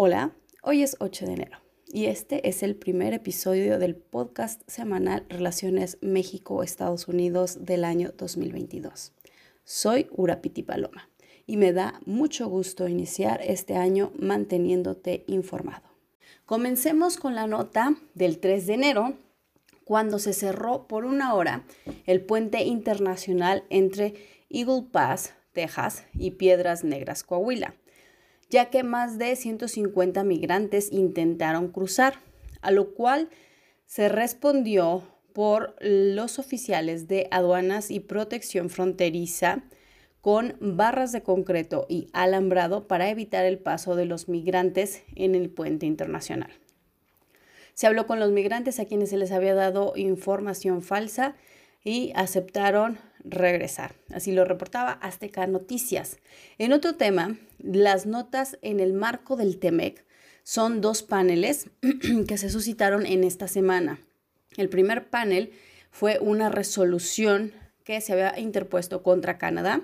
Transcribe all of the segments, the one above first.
Hola, hoy es 8 de enero y este es el primer episodio del podcast semanal Relaciones México-Estados Unidos del año 2022. Soy Urapiti Paloma y me da mucho gusto iniciar este año manteniéndote informado. Comencemos con la nota del 3 de enero, cuando se cerró por una hora el puente internacional entre Eagle Pass, Texas y Piedras Negras, Coahuila ya que más de 150 migrantes intentaron cruzar, a lo cual se respondió por los oficiales de aduanas y protección fronteriza con barras de concreto y alambrado para evitar el paso de los migrantes en el puente internacional. Se habló con los migrantes a quienes se les había dado información falsa y aceptaron regresar. Así lo reportaba Azteca Noticias. En otro tema, las notas en el marco del TEMEC son dos paneles que se suscitaron en esta semana. El primer panel fue una resolución que se había interpuesto contra Canadá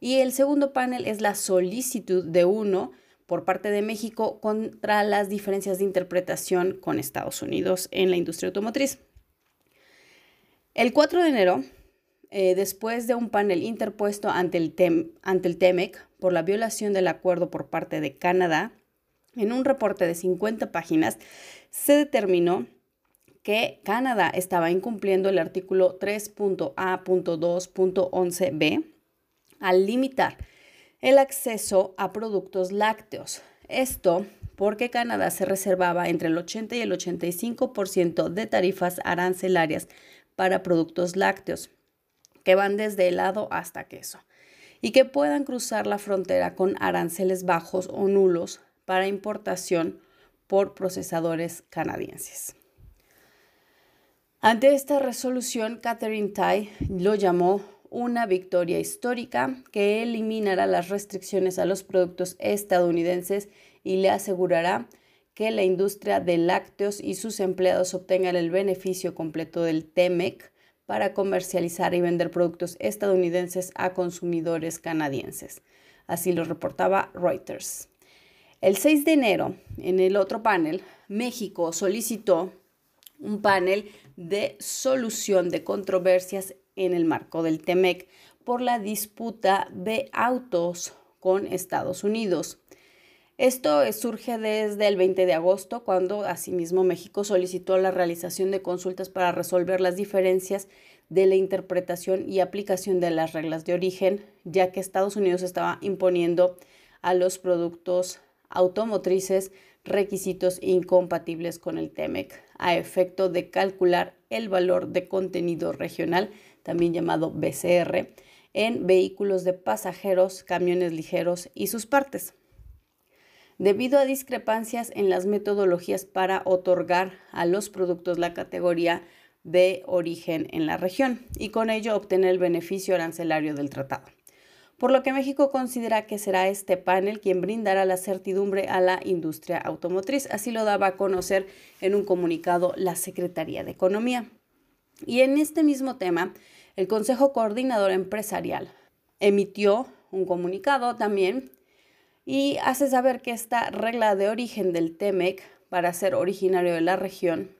y el segundo panel es la solicitud de uno por parte de México contra las diferencias de interpretación con Estados Unidos en la industria automotriz. El 4 de enero eh, después de un panel interpuesto ante el, ante el TEMEC por la violación del acuerdo por parte de Canadá, en un reporte de 50 páginas, se determinó que Canadá estaba incumpliendo el artículo 3.A.2.11b al limitar el acceso a productos lácteos. Esto porque Canadá se reservaba entre el 80 y el 85% de tarifas arancelarias para productos lácteos que van desde helado hasta queso y que puedan cruzar la frontera con aranceles bajos o nulos para importación por procesadores canadienses. Ante esta resolución, Catherine Tai lo llamó una victoria histórica que eliminará las restricciones a los productos estadounidenses y le asegurará que la industria de lácteos y sus empleados obtengan el beneficio completo del TEMEC para comercializar y vender productos estadounidenses a consumidores canadienses. Así lo reportaba Reuters. El 6 de enero, en el otro panel, México solicitó un panel de solución de controversias en el marco del TEMEC por la disputa de autos con Estados Unidos. Esto surge desde el 20 de agosto, cuando asimismo México solicitó la realización de consultas para resolver las diferencias de la interpretación y aplicación de las reglas de origen, ya que Estados Unidos estaba imponiendo a los productos automotrices requisitos incompatibles con el TEMEC a efecto de calcular el valor de contenido regional, también llamado BCR, en vehículos de pasajeros, camiones ligeros y sus partes debido a discrepancias en las metodologías para otorgar a los productos la categoría de origen en la región y con ello obtener el beneficio arancelario del tratado. Por lo que México considera que será este panel quien brindará la certidumbre a la industria automotriz. Así lo daba a conocer en un comunicado la Secretaría de Economía. Y en este mismo tema, el Consejo Coordinador Empresarial emitió un comunicado también y hace saber que esta regla de origen del TEMEC para ser originario de la región,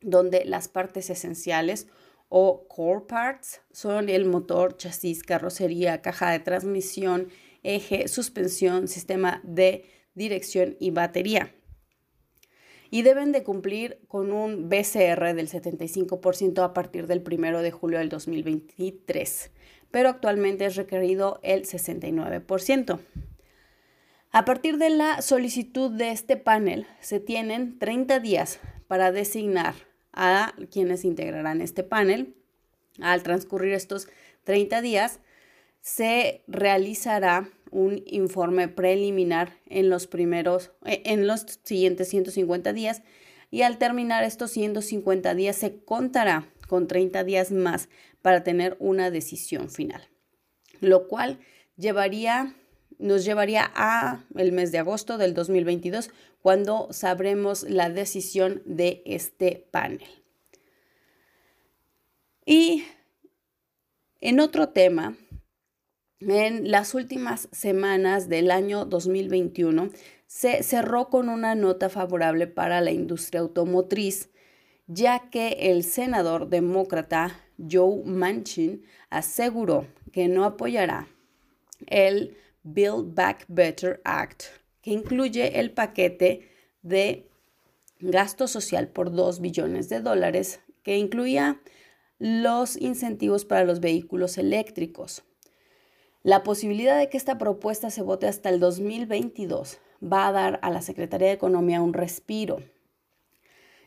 donde las partes esenciales o core parts son el motor, chasis, carrocería, caja de transmisión, eje, suspensión, sistema de dirección y batería. Y deben de cumplir con un BCR del 75% a partir del 1 de julio del 2023, pero actualmente es requerido el 69%. A partir de la solicitud de este panel, se tienen 30 días para designar a quienes integrarán este panel. Al transcurrir estos 30 días, se realizará un informe preliminar en los primeros, eh, en los siguientes 150 días y al terminar estos 150 días se contará con 30 días más para tener una decisión final, lo cual llevaría nos llevaría a el mes de agosto del 2022 cuando sabremos la decisión de este panel. Y en otro tema, en las últimas semanas del año 2021 se cerró con una nota favorable para la industria automotriz, ya que el senador demócrata Joe Manchin aseguró que no apoyará el Build Back Better Act, que incluye el paquete de gasto social por 2 billones de dólares, que incluía los incentivos para los vehículos eléctricos. La posibilidad de que esta propuesta se vote hasta el 2022 va a dar a la Secretaría de Economía un respiro,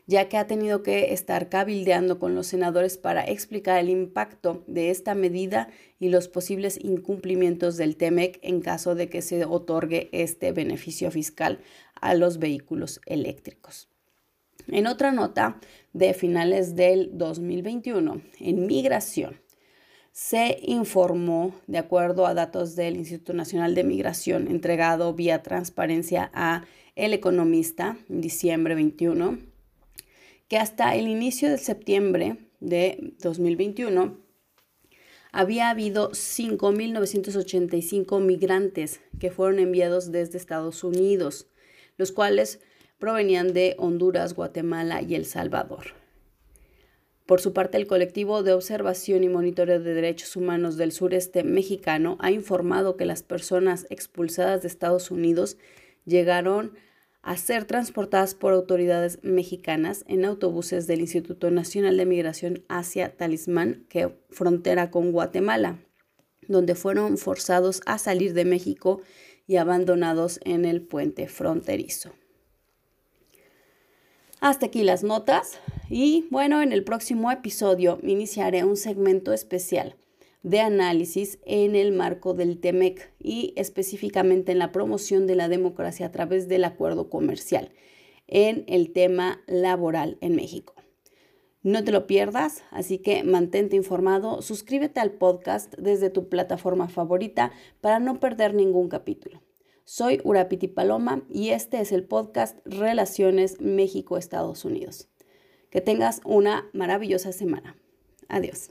ya que ha tenido que estar cabildeando con los senadores para explicar el impacto de esta medida y los posibles incumplimientos del TEMEC en caso de que se otorgue este beneficio fiscal a los vehículos eléctricos. En otra nota de finales del 2021, en migración, se informó, de acuerdo a datos del Instituto Nacional de Migración entregado vía transparencia a El Economista en diciembre 21, que hasta el inicio de septiembre de 2021 había habido 5.985 migrantes que fueron enviados desde Estados Unidos, los cuales provenían de Honduras, Guatemala y El Salvador. Por su parte, el colectivo de observación y monitoreo de derechos humanos del sureste mexicano ha informado que las personas expulsadas de Estados Unidos llegaron a ser transportadas por autoridades mexicanas en autobuses del Instituto Nacional de Migración hacia Talismán, que frontera con Guatemala, donde fueron forzados a salir de México y abandonados en el puente fronterizo. Hasta aquí las notas y bueno, en el próximo episodio iniciaré un segmento especial de análisis en el marco del TEMEC y específicamente en la promoción de la democracia a través del acuerdo comercial en el tema laboral en México. No te lo pierdas, así que mantente informado, suscríbete al podcast desde tu plataforma favorita para no perder ningún capítulo. Soy Urapiti Paloma y este es el podcast Relaciones México-Estados Unidos. Que tengas una maravillosa semana. Adiós.